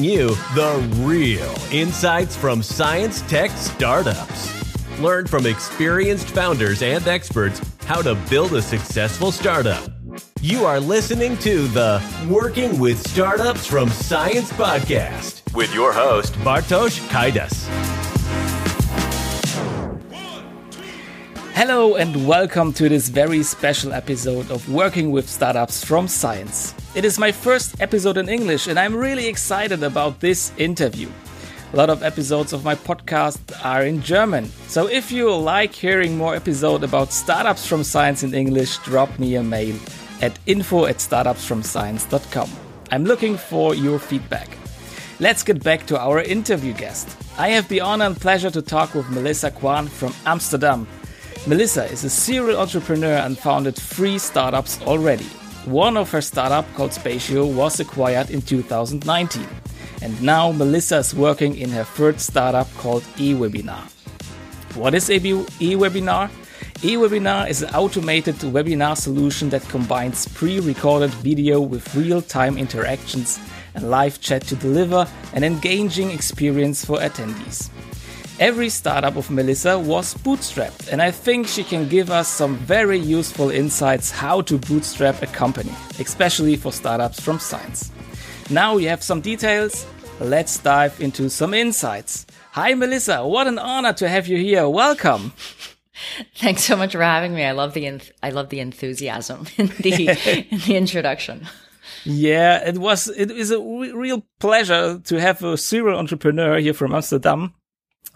bring you the real insights from science tech startups. Learn from experienced founders and experts how to build a successful startup. You are listening to the Working with Startups from Science podcast with your host, Bartosz Kaidas. Hello and welcome to this very special episode of Working with Startups from Science. It is my first episode in English and I'm really excited about this interview. A lot of episodes of my podcast are in German. So if you like hearing more episodes about startups from science in English, drop me a mail at info at startupsfromscience.com. I'm looking for your feedback. Let's get back to our interview guest. I have the honor and pleasure to talk with Melissa Kwan from Amsterdam. Melissa is a serial entrepreneur and founded three startups already. One of her startup called Spacio was acquired in 2019. And now Melissa is working in her third startup called eWebinar. What is eWebinar? eWebinar is an automated webinar solution that combines pre-recorded video with real-time interactions and live chat to deliver an engaging experience for attendees. Every startup of Melissa was bootstrapped, and I think she can give us some very useful insights how to bootstrap a company, especially for startups from science. Now we have some details, let's dive into some insights. Hi Melissa, what an honor to have you here. Welcome. Thanks so much for having me. I love the enth- I love the enthusiasm in the in the introduction. Yeah, it was it is a re- real pleasure to have a serial entrepreneur here from Amsterdam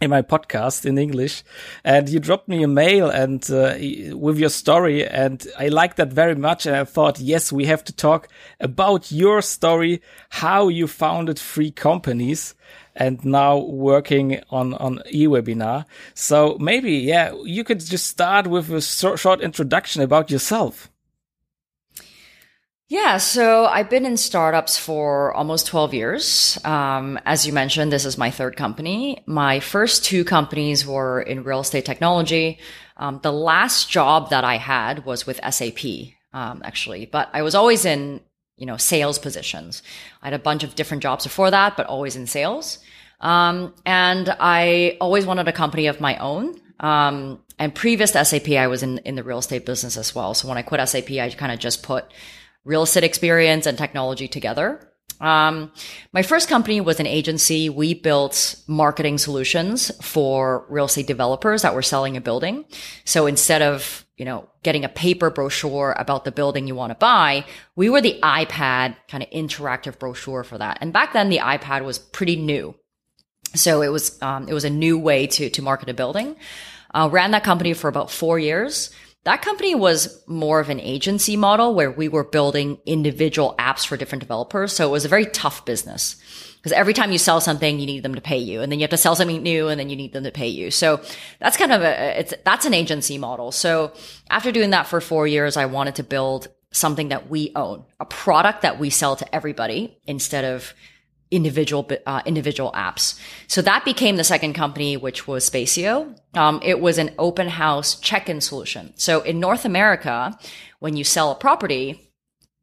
in my podcast in English, and you dropped me a mail and uh, with your story, and I liked that very much. And I thought, yes, we have to talk about your story, how you founded free companies, and now working on on eWebinar. So maybe, yeah, you could just start with a short introduction about yourself. Yeah, so I've been in startups for almost 12 years. Um, as you mentioned, this is my third company. My first two companies were in real estate technology. Um, the last job that I had was with SAP, um, actually, but I was always in, you know, sales positions. I had a bunch of different jobs before that, but always in sales. Um, and I always wanted a company of my own. Um, and previous to SAP, I was in, in the real estate business as well. So when I quit SAP, I kind of just put real estate experience and technology together. Um, my first company was an agency. We built marketing solutions for real estate developers that were selling a building. So instead of, you know, getting a paper brochure about the building you want to buy, we were the iPad kind of interactive brochure for that. And back then the iPad was pretty new. So it was, um, it was a new way to, to market a building. Uh, ran that company for about four years. That company was more of an agency model where we were building individual apps for different developers. So it was a very tough business because every time you sell something, you need them to pay you and then you have to sell something new and then you need them to pay you. So that's kind of a, it's, that's an agency model. So after doing that for four years, I wanted to build something that we own, a product that we sell to everybody instead of individual uh, individual apps. So that became the second company, which was Spacio. Um, it was an open house check-in solution. So in North America, when you sell a property,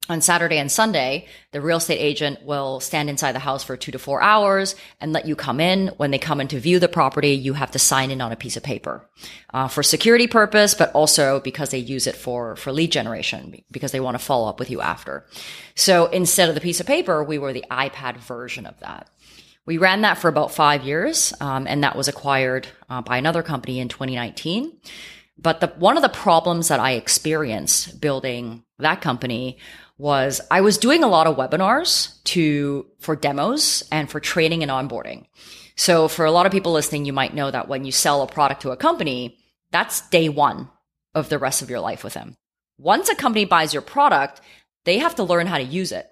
on Saturday and Sunday, the real estate agent will stand inside the house for two to four hours and let you come in. When they come in to view the property, you have to sign in on a piece of paper uh, for security purpose, but also because they use it for for lead generation because they want to follow up with you after. So instead of the piece of paper, we were the iPad version of that. We ran that for about five years, um, and that was acquired uh, by another company in 2019. But the, one of the problems that I experienced building that company was I was doing a lot of webinars to, for demos and for training and onboarding. So for a lot of people listening, you might know that when you sell a product to a company, that's day one of the rest of your life with them. Once a company buys your product, they have to learn how to use it.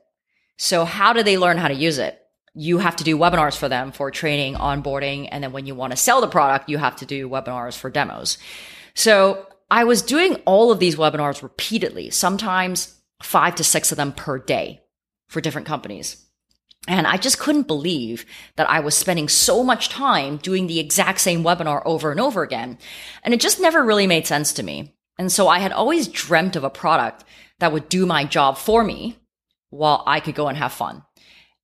So how do they learn how to use it? You have to do webinars for them for training, onboarding. And then when you want to sell the product, you have to do webinars for demos. So I was doing all of these webinars repeatedly, sometimes five to six of them per day for different companies. And I just couldn't believe that I was spending so much time doing the exact same webinar over and over again. And it just never really made sense to me. And so I had always dreamt of a product that would do my job for me while I could go and have fun.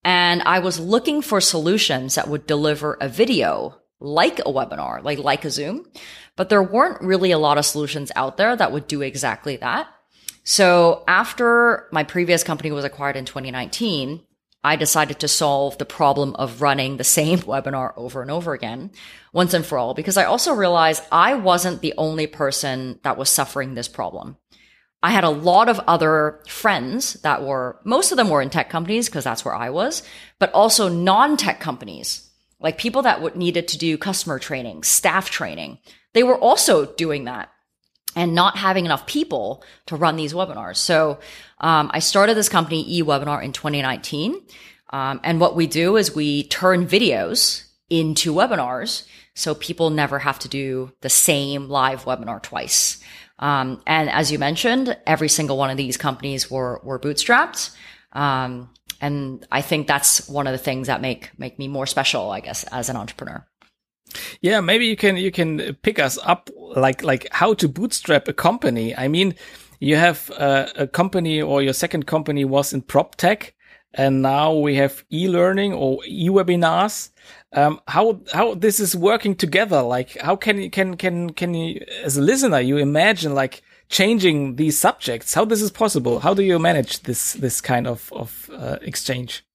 And I was looking for solutions that would deliver a video like a webinar, like, like a Zoom, but there weren't really a lot of solutions out there that would do exactly that. So after my previous company was acquired in 2019, I decided to solve the problem of running the same webinar over and over again once and for all, because I also realized I wasn't the only person that was suffering this problem. I had a lot of other friends that were, most of them were in tech companies because that's where I was, but also non-tech companies, like people that needed to do customer training, staff training. They were also doing that and not having enough people to run these webinars. So um, I started this company, eWebinar, in 2019. Um, and what we do is we turn videos into webinars so people never have to do the same live webinar twice. Um, and as you mentioned, every single one of these companies were were bootstrapped. Um, and I think that's one of the things that make make me more special, I guess, as an entrepreneur. Yeah, maybe you can you can pick us up like like how to bootstrap a company. I mean, you have a, a company or your second company was in prop tech, and now we have e-learning or e-webinars. Um, how how this is working together? Like, how can you can can can you as a listener you imagine like changing these subjects? How this is possible? How do you manage this this kind of of uh, exchange?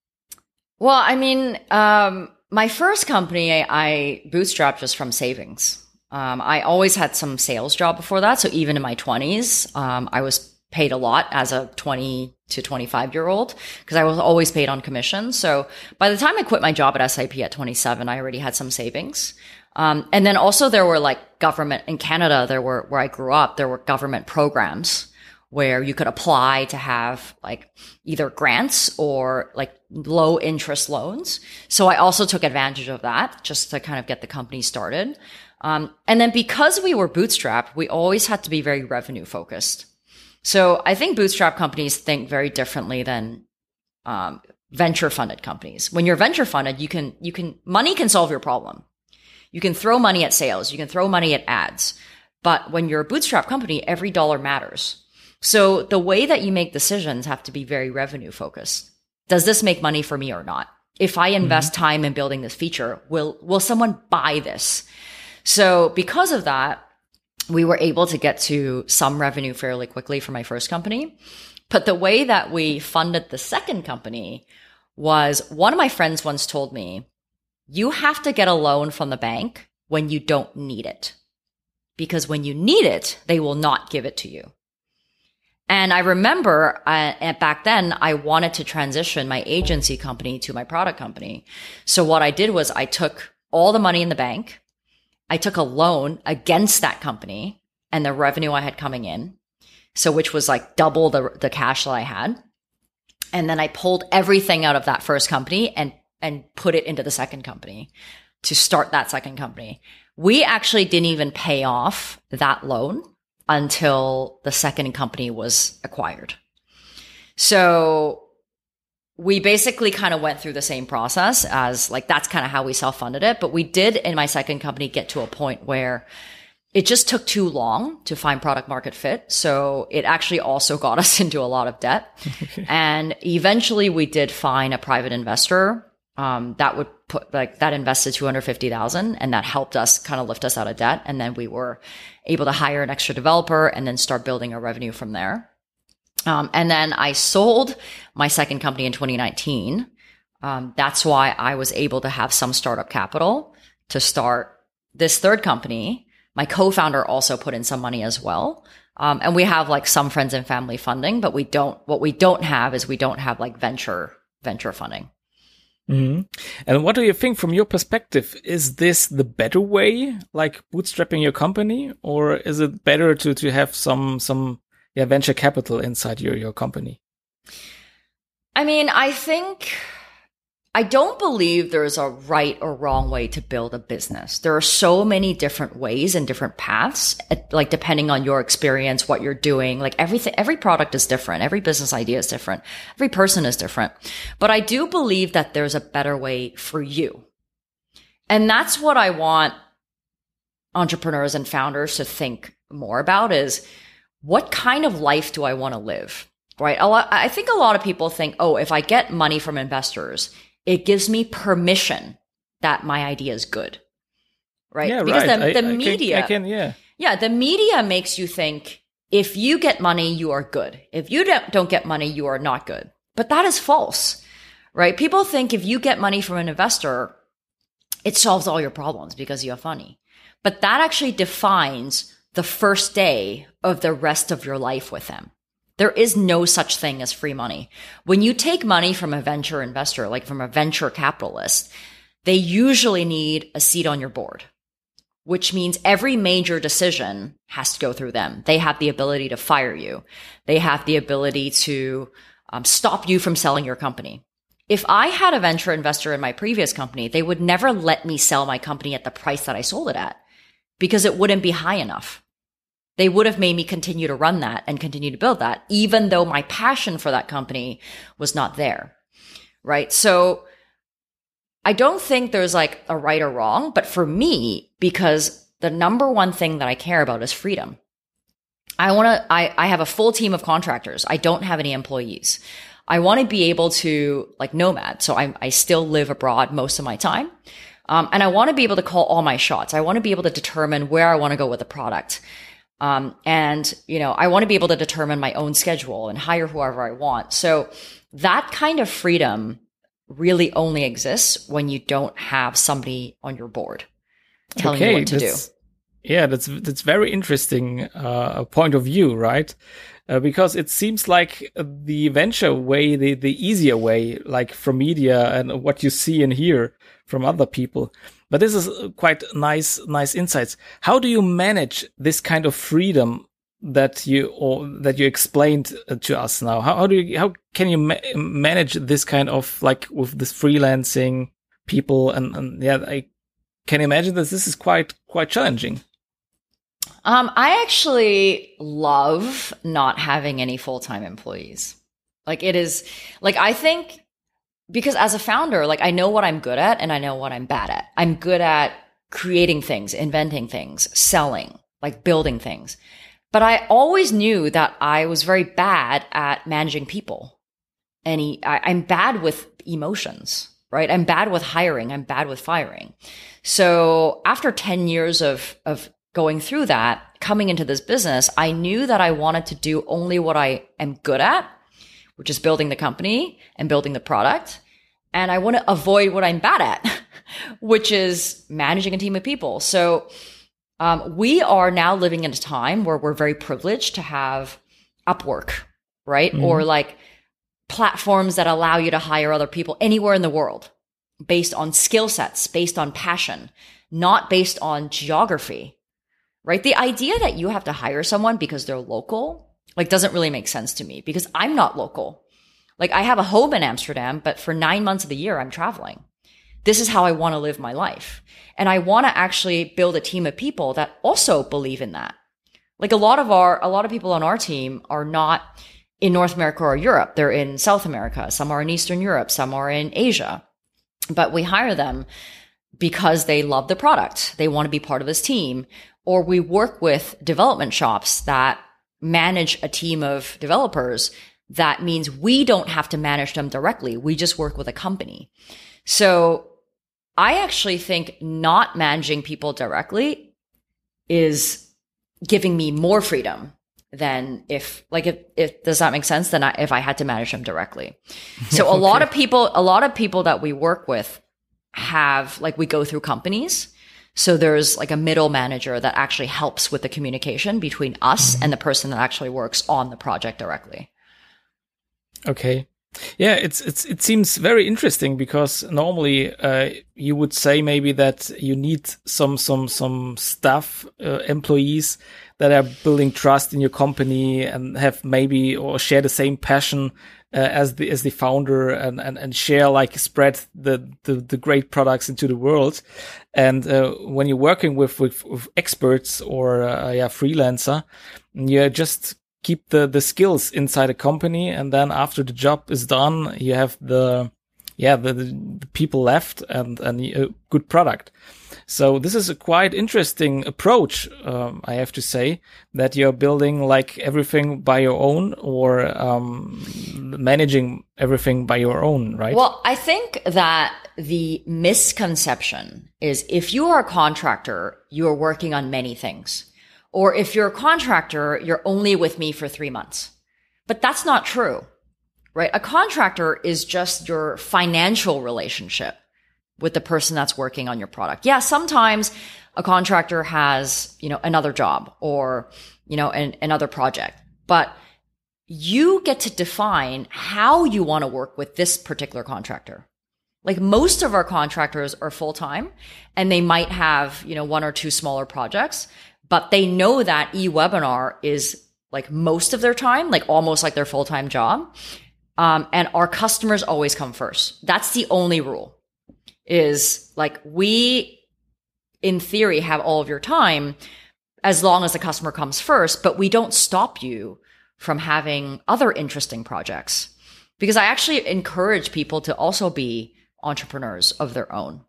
Well, I mean, um, my first company I bootstrapped just from savings. Um, I always had some sales job before that. So even in my 20s, um, I was paid a lot as a 20 to 25 year old because I was always paid on commission. So by the time I quit my job at SAP at 27, I already had some savings. Um, and then also there were like government in Canada, there were where I grew up, there were government programs where you could apply to have like either grants or like low interest loans. So I also took advantage of that just to kind of get the company started. Um, and then because we were bootstrapped, we always had to be very revenue focused. So I think bootstrap companies think very differently than um, venture funded companies. When you're venture funded, you can you can money can solve your problem. You can throw money at sales, you can throw money at ads. But when you're a bootstrap company, every dollar matters. So the way that you make decisions have to be very revenue focused. Does this make money for me or not? If I invest mm-hmm. time in building this feature, will will someone buy this? So because of that, we were able to get to some revenue fairly quickly for my first company. But the way that we funded the second company was one of my friends once told me, you have to get a loan from the bank when you don't need it. Because when you need it, they will not give it to you. And I remember uh, back then, I wanted to transition my agency company to my product company. So what I did was I took all the money in the bank I took a loan against that company and the revenue I had coming in. So, which was like double the, the cash that I had. And then I pulled everything out of that first company and, and put it into the second company to start that second company. We actually didn't even pay off that loan until the second company was acquired. So we basically kind of went through the same process as like that's kind of how we self funded it. But we did in my second company get to a point where it just took too long to find product market fit. So it actually also got us into a lot of debt. and eventually we did find a private investor um, that would put like that invested 250,000 and that helped us kind of lift us out of debt. And then we were able to hire an extra developer and then start building our revenue from there. Um, and then I sold my second company in 2019. Um, that's why I was able to have some startup capital to start this third company. My co-founder also put in some money as well. Um, and we have like some friends and family funding, but we don't, what we don't have is we don't have like venture, venture funding. Mm-hmm. And what do you think from your perspective? Is this the better way, like bootstrapping your company, or is it better to, to have some, some yeah venture capital inside your your company? I mean, I think I don't believe there's a right or wrong way to build a business. There are so many different ways and different paths, like depending on your experience, what you're doing. Like everything, every product is different. Every business idea is different. Every person is different. But I do believe that there's a better way for you. And that's what I want entrepreneurs and founders to think more about is what kind of life do I want to live? right? I think a lot of people think, oh, if I get money from investors, it gives me permission that my idea is good, right? Yeah, because right. the, the I, media, I can, I can, yeah, yeah, the media makes you think if you get money, you are good. If you don't, don't get money, you are not good. But that is false, right? People think if you get money from an investor, it solves all your problems because you have money. But that actually defines the first day of the rest of your life with them. There is no such thing as free money. When you take money from a venture investor, like from a venture capitalist, they usually need a seat on your board, which means every major decision has to go through them. They have the ability to fire you. They have the ability to um, stop you from selling your company. If I had a venture investor in my previous company, they would never let me sell my company at the price that I sold it at because it wouldn't be high enough. They would have made me continue to run that and continue to build that, even though my passion for that company was not there. Right. So I don't think there's like a right or wrong, but for me, because the number one thing that I care about is freedom. I want to, I, I have a full team of contractors. I don't have any employees. I want to be able to like nomad. So I, I still live abroad most of my time. Um, and I want to be able to call all my shots. I want to be able to determine where I want to go with the product. Um, and, you know, I want to be able to determine my own schedule and hire whoever I want. So that kind of freedom really only exists when you don't have somebody on your board telling okay, you what to do. Yeah, that's that's very interesting uh, point of view, right? Uh, because it seems like the venture way, the the easier way, like from media and what you see and hear from other people. But this is quite nice, nice insights. How do you manage this kind of freedom that you or that you explained uh, to us now? How, how do you how can you ma manage this kind of like with this freelancing people and, and yeah, I can imagine that this is quite quite challenging. Um, I actually love not having any full time employees. Like it is, like I think because as a founder, like I know what I'm good at and I know what I'm bad at. I'm good at creating things, inventing things, selling, like building things. But I always knew that I was very bad at managing people. And I'm bad with emotions, right? I'm bad with hiring. I'm bad with firing. So after 10 years of, of going through that, coming into this business, I knew that I wanted to do only what I am good at, which is building the company and building the product. And I want to avoid what I'm bad at, which is managing a team of people. So, um, we are now living in a time where we're very privileged to have Upwork, right? Mm-hmm. Or like platforms that allow you to hire other people anywhere in the world based on skill sets, based on passion, not based on geography right? The idea that you have to hire someone because they're local, like doesn't really make sense to me because I'm not local. Like I have a home in Amsterdam, but for nine months of the year, I'm traveling. This is how I want to live my life. And I want to actually build a team of people that also believe in that. Like a lot of our, a lot of people on our team are not in North America or Europe. They're in South America. Some are in Eastern Europe. Some are in Asia. But we hire them because they love the product. They want to be part of this team or we work with development shops that manage a team of developers. That means we don't have to manage them directly. We just work with a company. So I actually think not managing people directly is giving me more freedom than if like if, if does that make sense then I, if i had to manage them directly so a lot of people a lot of people that we work with have like we go through companies so there's like a middle manager that actually helps with the communication between us mm-hmm. and the person that actually works on the project directly. Okay. Yeah, it's it's it seems very interesting because normally uh, you would say maybe that you need some some some staff uh, employees that are building trust in your company and have maybe or share the same passion uh, as the as the founder and, and and share like spread the the, the great products into the world. And uh, when you're working with with, with experts or uh, yeah freelancer you just keep the the skills inside a company and then after the job is done you have the yeah, the, the people left and, and a good product. So this is a quite interesting approach, um, I have to say, that you're building like everything by your own or um, managing everything by your own, right? Well, I think that the misconception is if you are a contractor, you are working on many things. Or if you're a contractor, you're only with me for three months. But that's not true, right? A contractor is just your financial relationship with the person that's working on your product. Yeah, sometimes a contractor has, you know, another job or, you know, an, another project, but you get to define how you want to work with this particular contractor. Like most of our contractors are full time and they might have, you know, one or two smaller projects, but they know that e-webinar is like most of their time, like almost like their full time job. Um, and our customers always come first. That's the only rule is like we in theory have all of your time as long as the customer comes first, but we don't stop you from having other interesting projects because I actually encourage people to also be entrepreneurs of their own.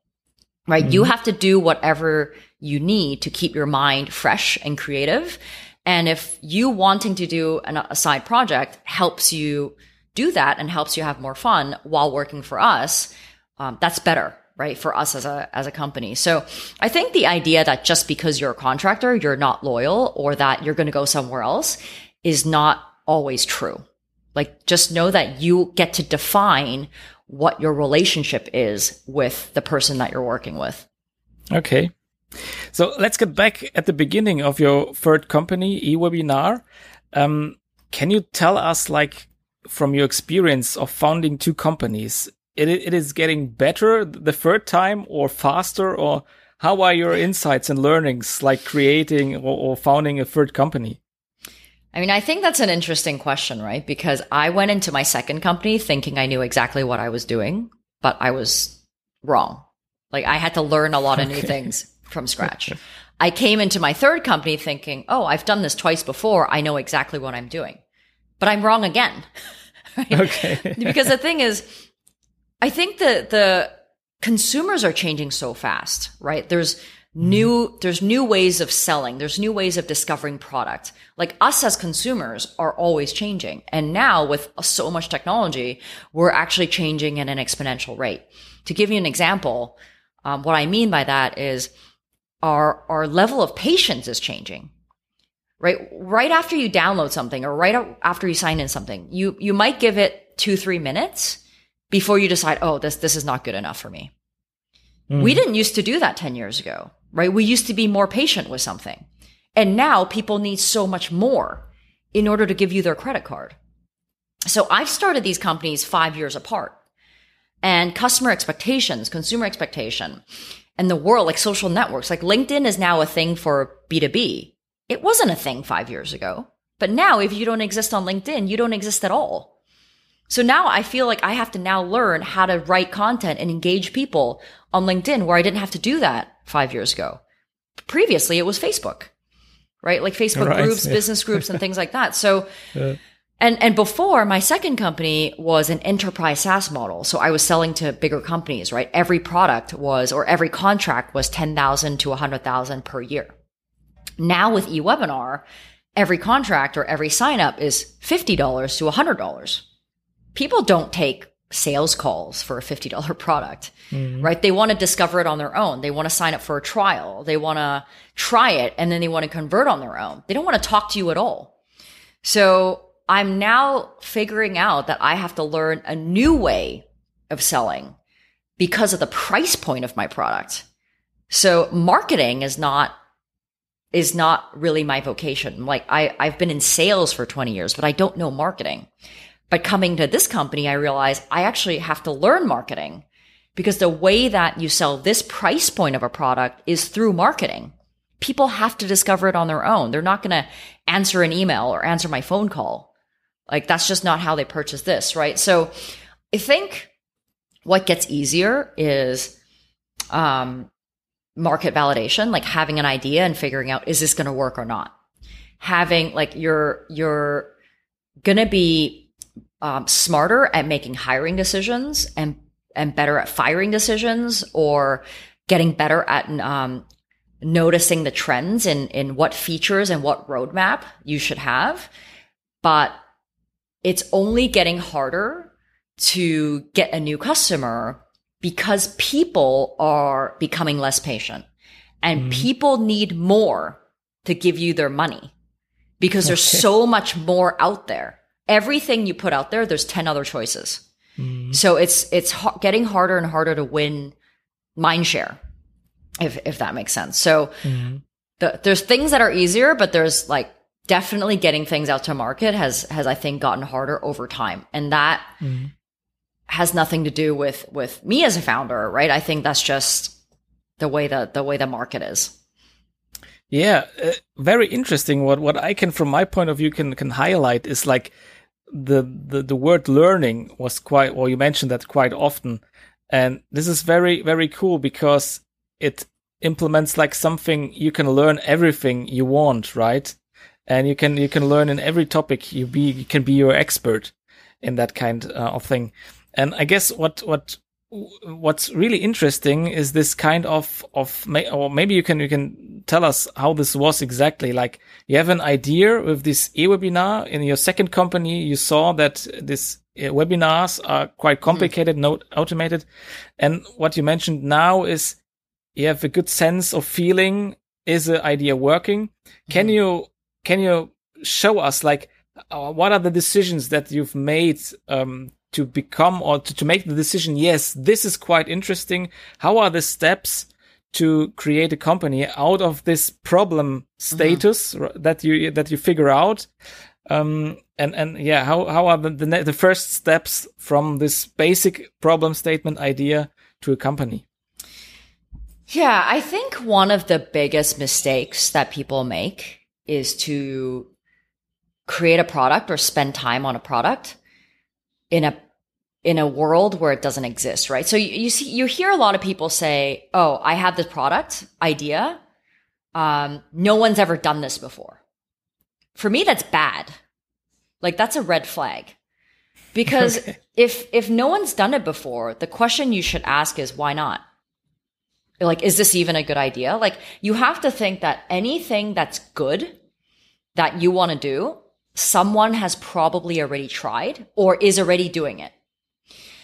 Right? Mm-hmm. You have to do whatever you need to keep your mind fresh and creative. And if you wanting to do an, a side project helps you do that and helps you have more fun while working for us, um, that's better right for us as a as a company. So i think the idea that just because you're a contractor you're not loyal or that you're going to go somewhere else is not always true. Like just know that you get to define what your relationship is with the person that you're working with. Okay. So let's get back at the beginning of your third company eWebinar. Um, can you tell us like from your experience of founding two companies it, it is getting better the third time or faster or how are your insights and learnings like creating or, or founding a third company? I mean, I think that's an interesting question, right? Because I went into my second company thinking I knew exactly what I was doing, but I was wrong. Like I had to learn a lot of okay. new things from scratch. I came into my third company thinking, oh, I've done this twice before. I know exactly what I'm doing, but I'm wrong again. right? Okay. because the thing is, I think that the consumers are changing so fast, right? There's new, there's new ways of selling. There's new ways of discovering product. Like us as consumers are always changing. And now with so much technology, we're actually changing at an exponential rate. To give you an example, um, what I mean by that is our, our level of patience is changing right? Right after you download something or right after you sign in something, you, you might give it two, three minutes before you decide, oh, this, this is not good enough for me. Mm. We didn't used to do that 10 years ago, right? We used to be more patient with something. And now people need so much more in order to give you their credit card. So I've started these companies five years apart and customer expectations, consumer expectation and the world, like social networks, like LinkedIn is now a thing for B2B. It wasn't a thing five years ago. But now if you don't exist on LinkedIn, you don't exist at all. So now I feel like I have to now learn how to write content and engage people on LinkedIn where I didn't have to do that five years ago. Previously, it was Facebook, right? Like Facebook right, groups, yeah. business groups, and things like that. So, yeah. and, and before my second company was an enterprise SaaS model. So I was selling to bigger companies, right? Every product was, or every contract was 10,000 to 100,000 per year. Now with eWebinar, every contract or every sign up is $50 to $100 people don't take sales calls for a $50 product, mm-hmm. right? They want to discover it on their own. They want to sign up for a trial. They want to try it and then they want to convert on their own. They don't want to talk to you at all. So I'm now figuring out that I have to learn a new way of selling because of the price point of my product. So marketing is not is not really my vocation. Like I, I've been in sales for 20 years, but I don't know marketing. But coming to this company, I realized I actually have to learn marketing because the way that you sell this price point of a product is through marketing. People have to discover it on their own. They're not going to answer an email or answer my phone call. Like that's just not how they purchase this, right? So I think what gets easier is um, market validation, like having an idea and figuring out is this going to work or not. Having like you're you're going to be um, smarter at making hiring decisions and and better at firing decisions or getting better at um, noticing the trends in in what features and what roadmap you should have but it's only getting harder to get a new customer because people are becoming less patient and mm. people need more to give you their money because there's okay. so much more out there. Everything you put out there, there's 10 other choices. Mm. So it's, it's ha- getting harder and harder to win mind share, if, if that makes sense. So mm. the, there's things that are easier, but there's like definitely getting things out to market has, has I think gotten harder over time. And that mm. Has nothing to do with, with me as a founder, right? I think that's just the way that the way the market is. Yeah, uh, very interesting. What what I can, from my point of view, can can highlight is like the the the word learning was quite. Well, you mentioned that quite often, and this is very very cool because it implements like something you can learn everything you want, right? And you can you can learn in every topic. You be you can be your expert in that kind uh, of thing. And I guess what what what's really interesting is this kind of of or maybe you can you can tell us how this was exactly like you have an idea with this e-webinar in your second company you saw that this uh, webinars are quite mm-hmm. complicated mm. not automated and what you mentioned now is you have a good sense of feeling is the idea working can mm. you can you show us like uh, what are the decisions that you've made um, to become or to, to make the decision yes this is quite interesting. How are the steps to create a company out of this problem status mm-hmm. that you that you figure out? Um, and and yeah how how are the, the the first steps from this basic problem statement idea to a company? Yeah i think one of the biggest mistakes that people make is to create a product or spend time on a product in a in a world where it doesn't exist, right? So you, you see, you hear a lot of people say, "Oh, I have this product idea. Um, no one's ever done this before." For me, that's bad. Like that's a red flag, because okay. if if no one's done it before, the question you should ask is why not? Like, is this even a good idea? Like, you have to think that anything that's good that you want to do someone has probably already tried or is already doing it.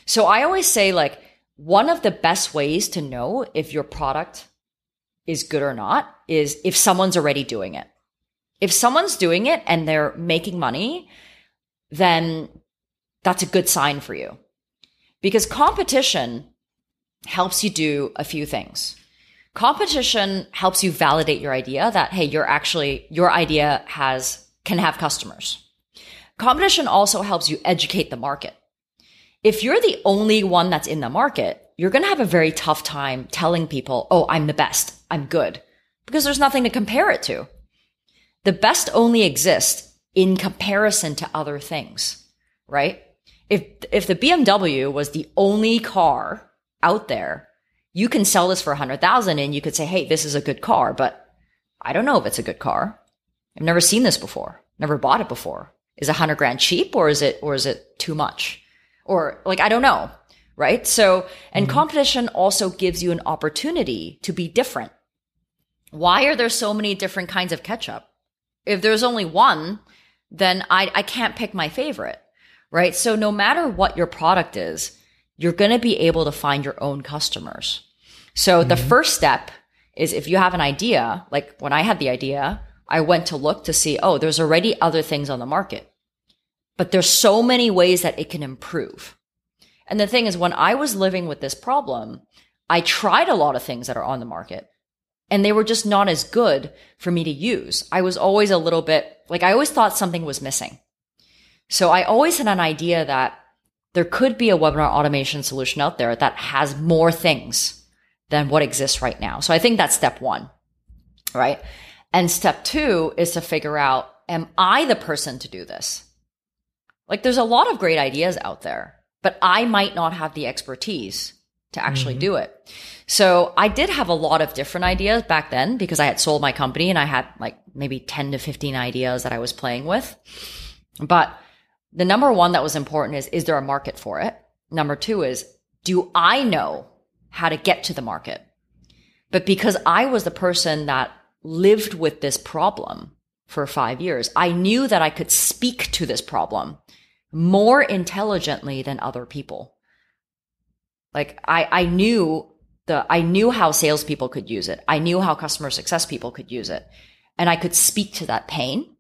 So I always say like one of the best ways to know if your product is good or not is if someone's already doing it. If someone's doing it and they're making money, then that's a good sign for you. Because competition helps you do a few things. Competition helps you validate your idea that, hey, you're actually, your idea has can have customers. Competition also helps you educate the market. If you're the only one that's in the market, you're going to have a very tough time telling people, Oh, I'm the best. I'm good because there's nothing to compare it to. The best only exists in comparison to other things, right? If, if the BMW was the only car out there, you can sell this for a hundred thousand and you could say, Hey, this is a good car, but I don't know if it's a good car. I've never seen this before. Never bought it before. Is a hundred grand cheap or is it, or is it too much? Or like, I don't know. Right. So, and mm-hmm. competition also gives you an opportunity to be different. Why are there so many different kinds of ketchup? If there's only one, then I, I can't pick my favorite. Right. So no matter what your product is, you're going to be able to find your own customers. So mm-hmm. the first step is if you have an idea, like when I had the idea, I went to look to see, oh, there's already other things on the market, but there's so many ways that it can improve. And the thing is, when I was living with this problem, I tried a lot of things that are on the market and they were just not as good for me to use. I was always a little bit like, I always thought something was missing. So I always had an idea that there could be a webinar automation solution out there that has more things than what exists right now. So I think that's step one, right? And step two is to figure out, am I the person to do this? Like there's a lot of great ideas out there, but I might not have the expertise to actually mm-hmm. do it. So I did have a lot of different ideas back then because I had sold my company and I had like maybe 10 to 15 ideas that I was playing with. But the number one that was important is, is there a market for it? Number two is, do I know how to get to the market? But because I was the person that lived with this problem for five years, I knew that I could speak to this problem more intelligently than other people. Like I, I knew the, I knew how salespeople could use it. I knew how customer success people could use it and I could speak to that pain.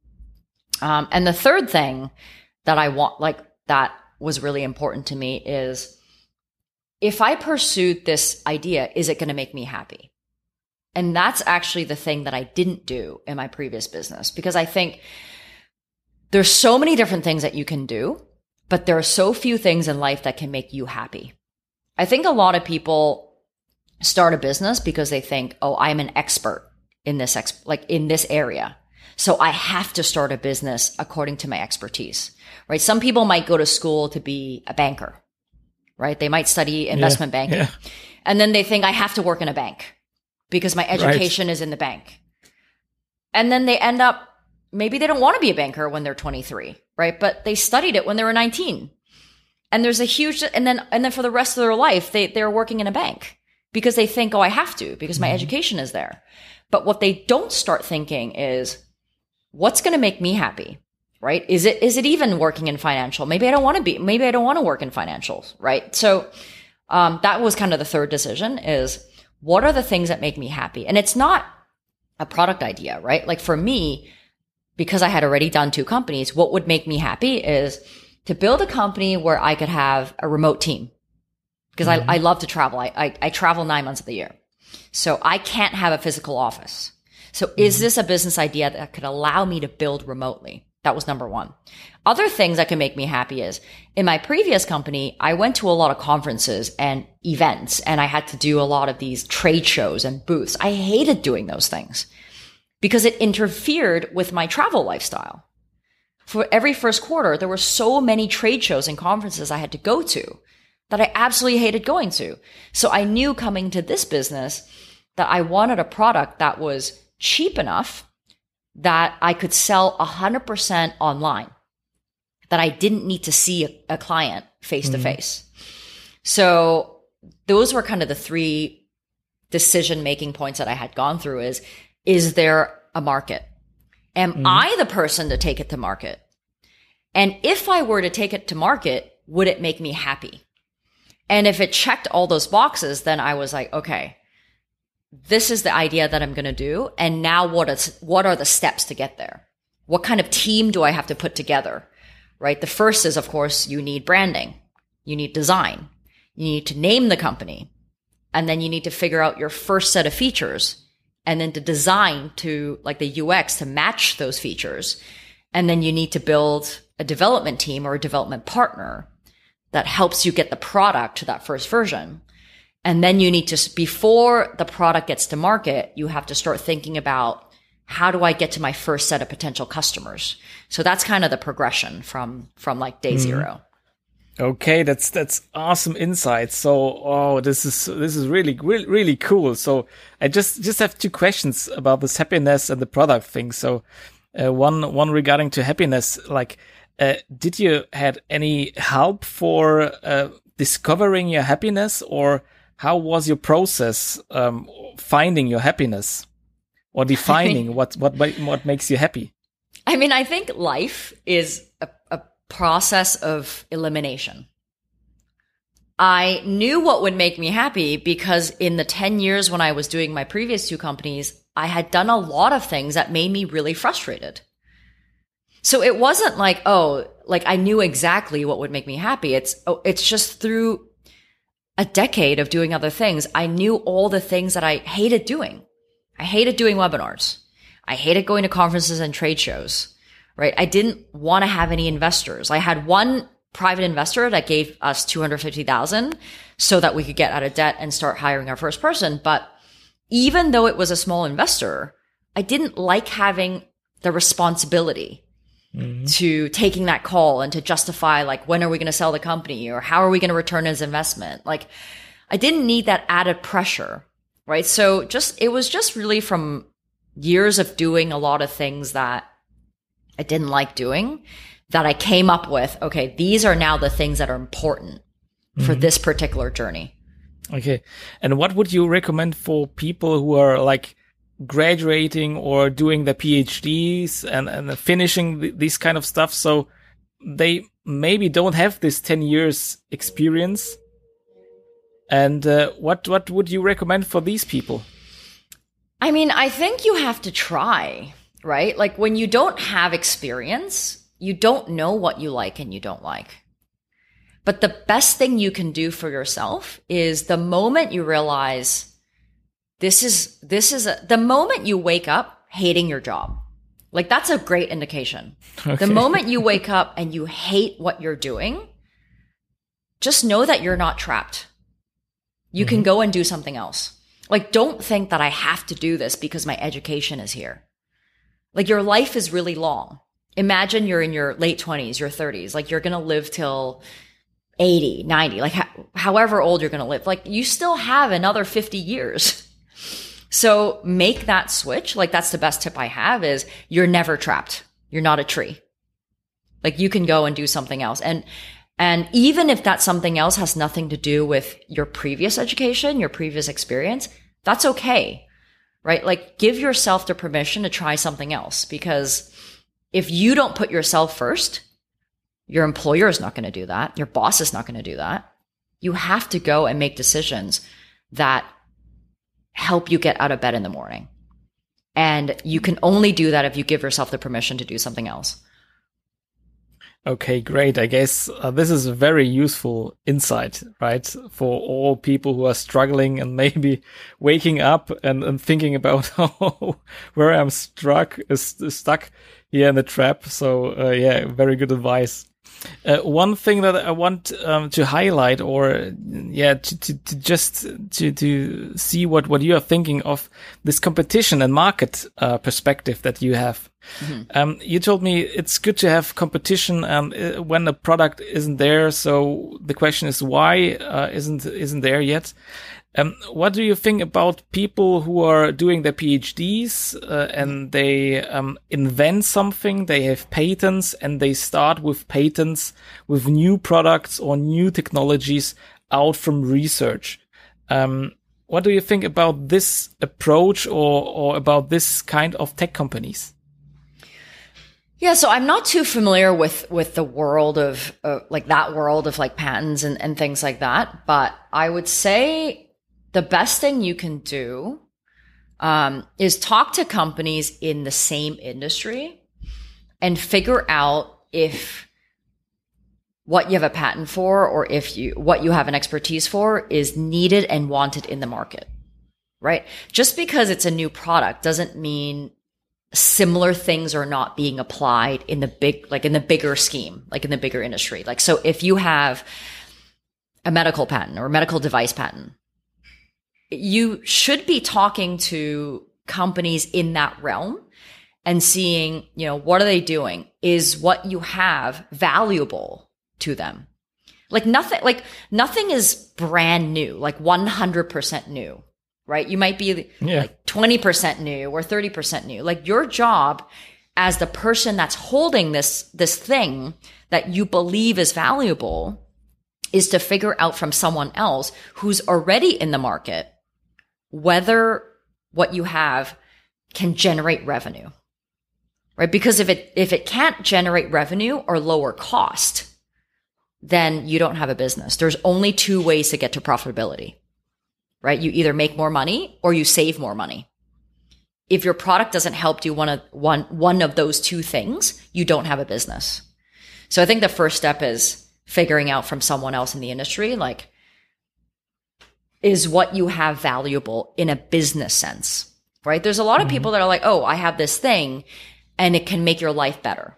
Um, and the third thing that I want, like that was really important to me is if I pursued this idea, is it going to make me happy? And that's actually the thing that I didn't do in my previous business because I think there's so many different things that you can do, but there are so few things in life that can make you happy. I think a lot of people start a business because they think, oh, I'm an expert in this, ex- like in this area. So I have to start a business according to my expertise, right? Some people might go to school to be a banker, right? They might study investment yeah, banking yeah. and then they think I have to work in a bank because my education right. is in the bank. And then they end up, maybe they don't want to be a banker when they're 23, right? But they studied it when they were 19. And there's a huge, and then, and then for the rest of their life, they, they're working in a bank because they think, oh, I have to because my mm-hmm. education is there. But what they don't start thinking is, what's going to make me happy? Right? Is it, is it even working in financial? Maybe I don't want to be, maybe I don't want to work in financials, right? So, um, that was kind of the third decision is what are the things that make me happy? And it's not a product idea, right? Like for me, because I had already done two companies, what would make me happy is to build a company where I could have a remote team because mm-hmm. I, I love to travel. I, I, I travel nine months of the year. So I can't have a physical office. So is mm-hmm. this a business idea that could allow me to build remotely? That was number one. Other things that can make me happy is in my previous company, I went to a lot of conferences and events and I had to do a lot of these trade shows and booths. I hated doing those things because it interfered with my travel lifestyle. For every first quarter, there were so many trade shows and conferences I had to go to that I absolutely hated going to. So I knew coming to this business that I wanted a product that was cheap enough that I could sell 100% online, that I didn't need to see a, a client face to face. So those were kind of the three decision making points that I had gone through is, is there a market? Am mm I the person to take it to market? And if I were to take it to market, would it make me happy? And if it checked all those boxes, then I was like, okay, this is the idea that I'm going to do. And now what is, what are the steps to get there? What kind of team do I have to put together? Right. The first is, of course, you need branding. You need design. You need to name the company. And then you need to figure out your first set of features and then to design to like the UX to match those features. And then you need to build a development team or a development partner that helps you get the product to that first version. And then you need to, before the product gets to market, you have to start thinking about how do I get to my first set of potential customers? So that's kind of the progression from, from like day mm. zero. Okay, that's that's awesome insight. So, oh, this is this is really really really cool. So, I just just have two questions about this happiness and the product thing. So, uh, one one regarding to happiness, like, uh, did you had any help for uh, discovering your happiness, or how was your process um, finding your happiness or defining what, what what makes you happy? I mean, I think life is a, a process of elimination. I knew what would make me happy because in the 10 years when I was doing my previous two companies, I had done a lot of things that made me really frustrated. So it wasn't like, oh, like I knew exactly what would make me happy. It's, oh, it's just through a decade of doing other things, I knew all the things that I hated doing. I hated doing webinars. I hated going to conferences and trade shows, right? I didn't want to have any investors. I had one private investor that gave us 250,000 so that we could get out of debt and start hiring our first person. But even though it was a small investor, I didn't like having the responsibility mm-hmm. to taking that call and to justify like when are we going to sell the company or how are we going to return his investment like i didn't need that added pressure right so just it was just really from years of doing a lot of things that i didn't like doing that i came up with okay these are now the things that are important for mm-hmm. this particular journey. Okay. And what would you recommend for people who are like graduating or doing the PhDs and, and finishing th this kind of stuff? So they maybe don't have this 10 years experience. And uh, what, what would you recommend for these people? I mean, I think you have to try, right? Like when you don't have experience, you don't know what you like and you don't like. But the best thing you can do for yourself is the moment you realize this is, this is a, the moment you wake up hating your job. Like that's a great indication. Okay. The moment you wake up and you hate what you're doing, just know that you're not trapped. You mm-hmm. can go and do something else. Like don't think that I have to do this because my education is here. Like your life is really long. Imagine you're in your late 20s, your 30s, like you're going to live till 80, 90, like however old you're going to live, like you still have another 50 years. So make that switch. Like that's the best tip I have is you're never trapped. You're not a tree. Like you can go and do something else. And, and even if that something else has nothing to do with your previous education, your previous experience, that's okay. Right? Like give yourself the permission to try something else because if you don't put yourself first, your employer is not going to do that. Your boss is not going to do that. You have to go and make decisions that help you get out of bed in the morning. And you can only do that if you give yourself the permission to do something else. Okay, great. I guess uh, this is a very useful insight, right? For all people who are struggling and maybe waking up and, and thinking about oh, where I'm struck, is, is stuck here in the trap. So, uh, yeah, very good advice. Uh, one thing that I want um, to highlight, or yeah, to, to, to, just to to see what what you are thinking of this competition and market uh, perspective that you have. Mm-hmm. Um, you told me it's good to have competition um, uh, when a product isn't there. So the question is, why uh, isn't isn't there yet? Um, what do you think about people who are doing their PhDs uh, and they um, invent something, they have patents and they start with patents with new products or new technologies out from research? Um, what do you think about this approach or, or about this kind of tech companies? Yeah, so I'm not too familiar with with the world of uh, like that world of like patents and, and things like that, but I would say the best thing you can do um, is talk to companies in the same industry and figure out if what you have a patent for or if you what you have an expertise for is needed and wanted in the market right? Just because it's a new product doesn't mean similar things are not being applied in the big like in the bigger scheme like in the bigger industry. Like so if you have a medical patent or a medical device patent you should be talking to companies in that realm and seeing, you know, what are they doing? Is what you have valuable to them? Like nothing, like nothing is brand new, like 100% new, right? You might be yeah. like 20% new or 30% new. Like your job as the person that's holding this, this thing that you believe is valuable is to figure out from someone else who's already in the market whether what you have can generate revenue. Right? Because if it if it can't generate revenue or lower cost, then you don't have a business. There's only two ways to get to profitability. Right? You either make more money or you save more money. If your product doesn't help do one of one one of those two things, you don't have a business. So I think the first step is figuring out from someone else in the industry like is what you have valuable in a business sense, right? There's a lot of mm-hmm. people that are like, oh, I have this thing and it can make your life better.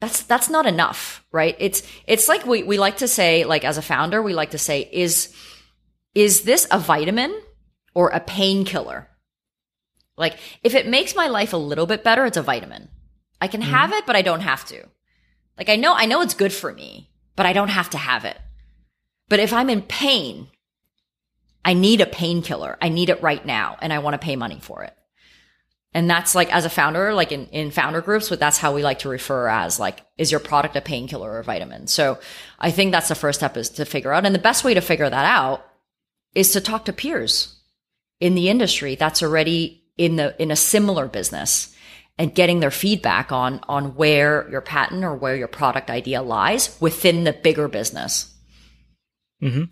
That's, that's not enough, right? It's, it's like we, we like to say, like as a founder, we like to say, is, is this a vitamin or a painkiller? Like if it makes my life a little bit better, it's a vitamin. I can mm-hmm. have it, but I don't have to. Like I know, I know it's good for me, but I don't have to have it. But if I'm in pain, I need a painkiller. I need it right now and I want to pay money for it. And that's like, as a founder, like in, in founder groups, but that's how we like to refer as like, is your product a painkiller or a vitamin? So I think that's the first step is to figure out. And the best way to figure that out is to talk to peers in the industry that's already in the, in a similar business and getting their feedback on, on where your patent or where your product idea lies within the bigger business. Mm-hmm.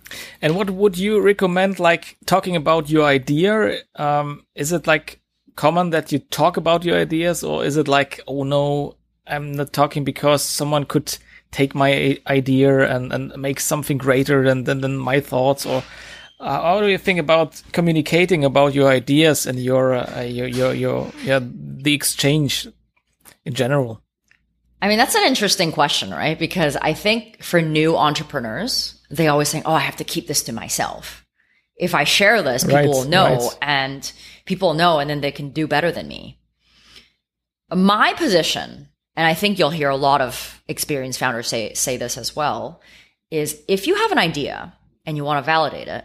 And what would you recommend, like talking about your idea? Um, is it like common that you talk about your ideas, or is it like, oh no, I'm not talking because someone could take my idea and, and make something greater than, than, than my thoughts? Or uh, how do you think about communicating about your ideas and your, uh, your, your, your, yeah, the exchange in general? I mean, that's an interesting question, right? Because I think for new entrepreneurs, they always think, oh, I have to keep this to myself. If I share this, people right, will know right. and people know and then they can do better than me. My position, and I think you'll hear a lot of experienced founders say, say this as well, is if you have an idea and you want to validate it,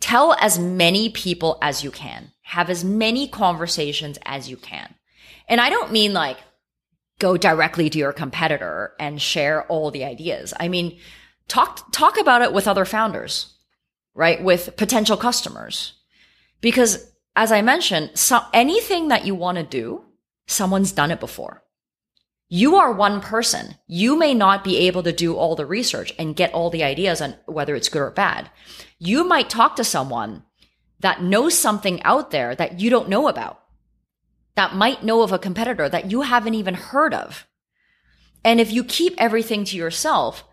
tell as many people as you can. Have as many conversations as you can. And I don't mean like go directly to your competitor and share all the ideas. I mean, talk, talk about it with other founders, right? With potential customers. Because as I mentioned, so anything that you want to do, someone's done it before. You are one person. You may not be able to do all the research and get all the ideas on whether it's good or bad. You might talk to someone that knows something out there that you don't know about, that might know of a competitor that you haven't even heard of. And if you keep everything to yourself,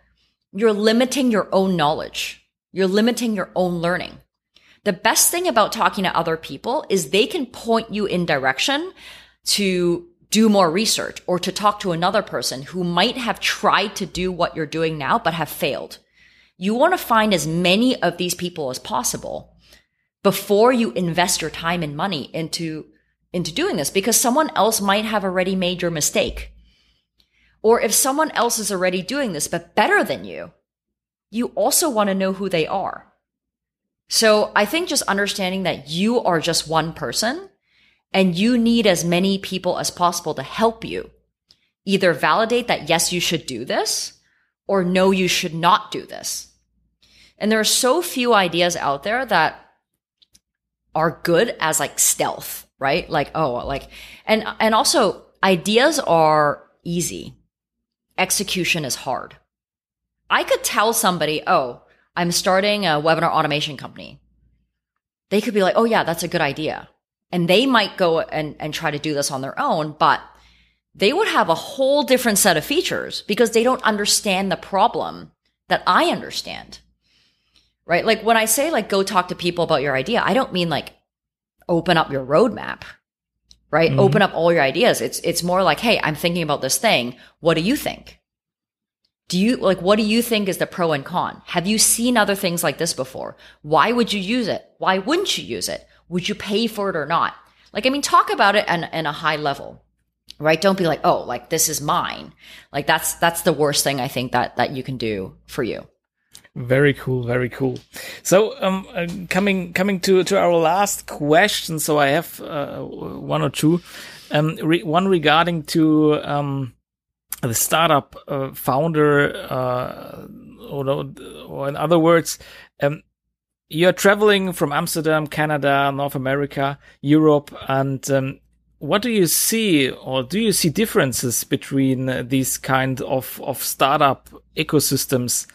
you're limiting your own knowledge. You're limiting your own learning. The best thing about talking to other people is they can point you in direction to do more research or to talk to another person who might have tried to do what you're doing now, but have failed. You want to find as many of these people as possible before you invest your time and money into, into doing this because someone else might have already made your mistake. Or if someone else is already doing this, but better than you, you also want to know who they are. So I think just understanding that you are just one person and you need as many people as possible to help you either validate that yes, you should do this or no, you should not do this. And there are so few ideas out there that are good as like stealth, right? Like, oh, like, and, and also ideas are easy. Execution is hard. I could tell somebody, oh, I'm starting a webinar automation company. They could be like, oh yeah, that's a good idea. And they might go and, and try to do this on their own, but they would have a whole different set of features because they don't understand the problem that I understand. Right? Like when I say like go talk to people about your idea, I don't mean like open up your roadmap. Right? Mm-hmm. Open up all your ideas. It's it's more like, "Hey, I'm thinking about this thing. What do you think?" Do you like what do you think is the pro and con? Have you seen other things like this before? Why would you use it? Why wouldn't you use it? Would you pay for it or not? Like, I mean, talk about it in, in a high level, right? Don't be like, oh, like this is mine. Like that's, that's the worst thing I think that, that you can do for you. Very cool, very cool. So, um, uh, coming coming to to our last question. So I have uh, one or two. Um, re one regarding to um the startup uh, founder, uh, or, or, in other words, um, you're traveling from Amsterdam, Canada, North America, Europe, and um, what do you see, or do you see differences between these kind of of startup ecosystems?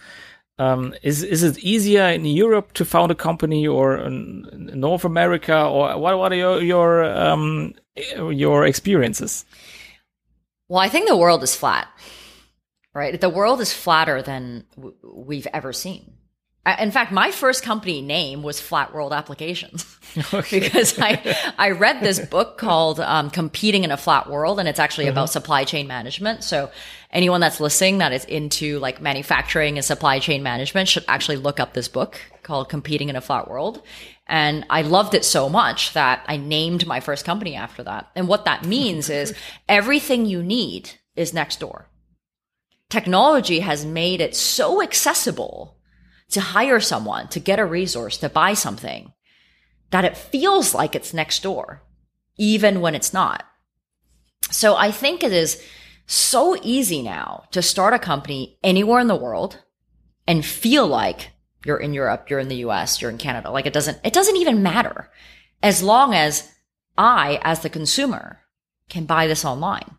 Um, is is it easier in Europe to found a company, or in North America, or what? What are your your um, your experiences? Well, I think the world is flat, right? The world is flatter than we've ever seen. In fact, my first company name was Flat World Applications okay. because I, I read this book called um, Competing in a Flat World, and it's actually mm-hmm. about supply chain management. So anyone that's listening that is into like manufacturing and supply chain management should actually look up this book called Competing in a Flat World. And I loved it so much that I named my first company after that. And what that means is everything you need is next door. Technology has made it so accessible to hire someone, to get a resource, to buy something that it feels like it's next door. even when it's not. So I think it is so easy now to start a company anywhere in the world and feel like you're in Europe, you're in the US, you're in Canada. Like it doesn't, it doesn't even matter as long as I, as the consumer, can buy this online,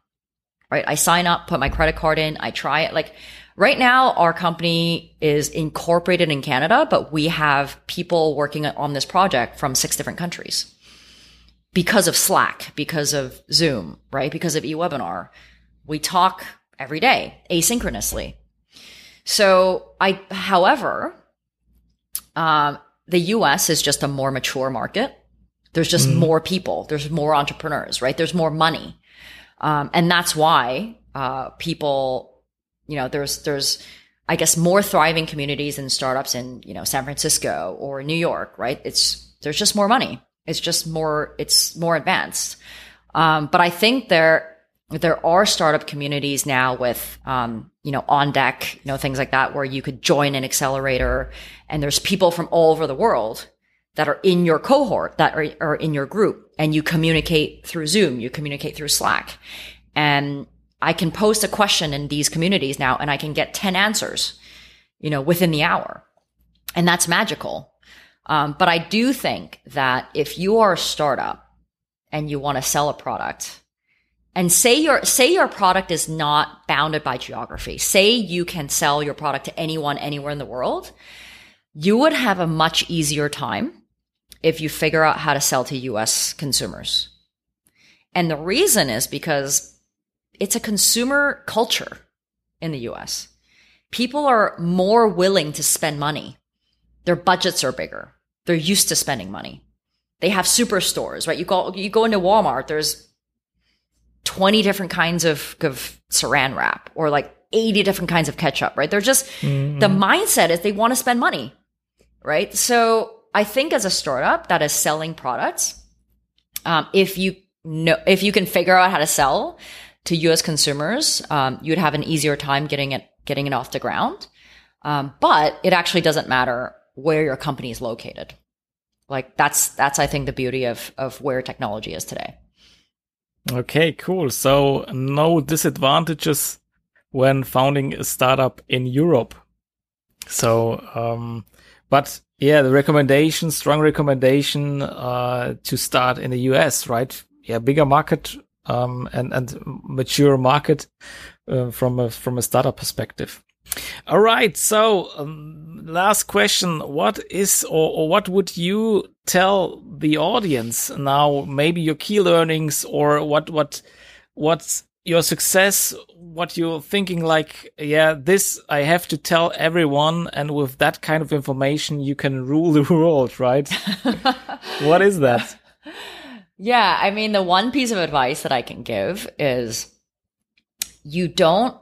right? I sign up, put my credit card in, I try it. Like right now, our company is incorporated in Canada, but we have people working on this project from six different countries because of Slack, because of Zoom, right? Because of eWebinar. We talk every day asynchronously. So I, however, um, the US is just a more mature market. There's just mm. more people. There's more entrepreneurs, right? There's more money. Um, and that's why, uh, people, you know, there's, there's, I guess more thriving communities and startups in, you know, San Francisco or New York, right? It's, there's just more money. It's just more, it's more advanced. Um, but I think there, there are startup communities now with, um, you know, on deck, you know, things like that, where you could join an accelerator and there's people from all over the world that are in your cohort, that are, are in your group and you communicate through Zoom, you communicate through Slack. And I can post a question in these communities now and I can get 10 answers, you know, within the hour. And that's magical. Um, but I do think that if you are a startup and you want to sell a product, and say your say your product is not bounded by geography say you can sell your product to anyone anywhere in the world you would have a much easier time if you figure out how to sell to US consumers and the reason is because it's a consumer culture in the US people are more willing to spend money their budgets are bigger they're used to spending money they have superstores right you go you go into Walmart there's 20 different kinds of, of saran wrap or like 80 different kinds of ketchup, right? They're just, mm-hmm. the mindset is they want to spend money, right? So I think as a startup that is selling products, um, if you know, if you can figure out how to sell to US consumers, um, you'd have an easier time getting it, getting it off the ground. Um, but it actually doesn't matter where your company is located. Like that's, that's, I think the beauty of, of where technology is today. Okay, cool. So no disadvantages when founding a startup in Europe. So, um, but yeah, the recommendation, strong recommendation, uh, to start in the US, right? Yeah, bigger market, um, and, and mature market, uh, from a, from a startup perspective. All right. So, um, last question. What is, or, or what would you tell the audience now, maybe your key learnings or what, what, what's your success, what you're thinking like, yeah, this I have to tell everyone. And with that kind of information, you can rule the world, right? what is that? Yeah. I mean, the one piece of advice that I can give is you don't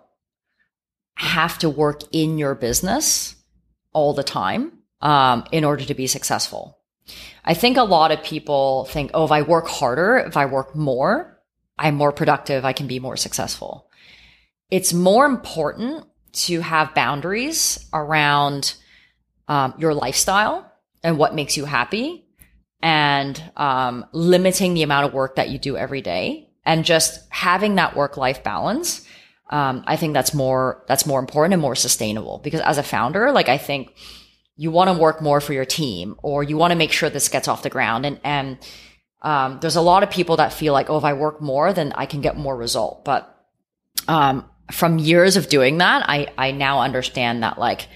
have to work in your business all the time um, in order to be successful. I think a lot of people think, oh, if I work harder, if I work more, I'm more productive, I can be more successful. It's more important to have boundaries around um, your lifestyle and what makes you happy and um, limiting the amount of work that you do every day and just having that work life balance um, I think that's more that's more important and more sustainable. Because as a founder, like I think you want to work more for your team or you want to make sure this gets off the ground. And and um, there's a lot of people that feel like oh if I work more then I can get more result, but um, from years of doing that, I I now understand that like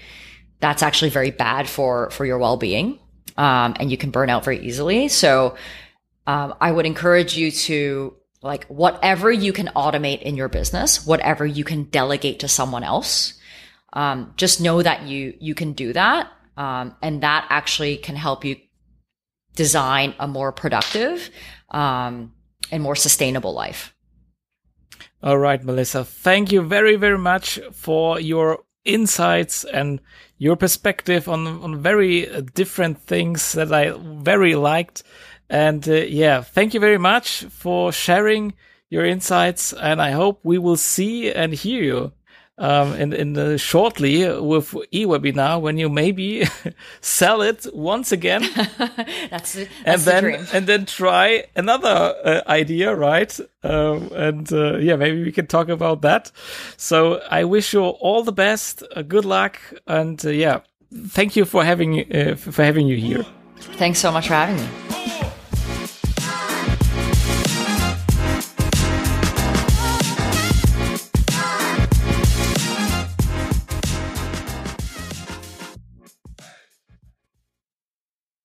that's actually very bad for for your well being, um, and you can burn out very easily. So um, I would encourage you to like whatever you can automate in your business, whatever you can delegate to someone else, um, just know that you you can do that, um, and that actually can help you design a more productive um, and more sustainable life. All right, Melissa, thank you very very much for your insights and your perspective on on very different things that I very liked. And uh, yeah, thank you very much for sharing your insights. And I hope we will see and hear you um, in in the shortly with eWebinar when you maybe sell it once again. that's, that's and the then dream. and then try another uh, idea, right? Um, and uh, yeah, maybe we can talk about that. So I wish you all the best, uh, good luck, and uh, yeah, thank you for having uh, for having you here. Thanks so much for having me.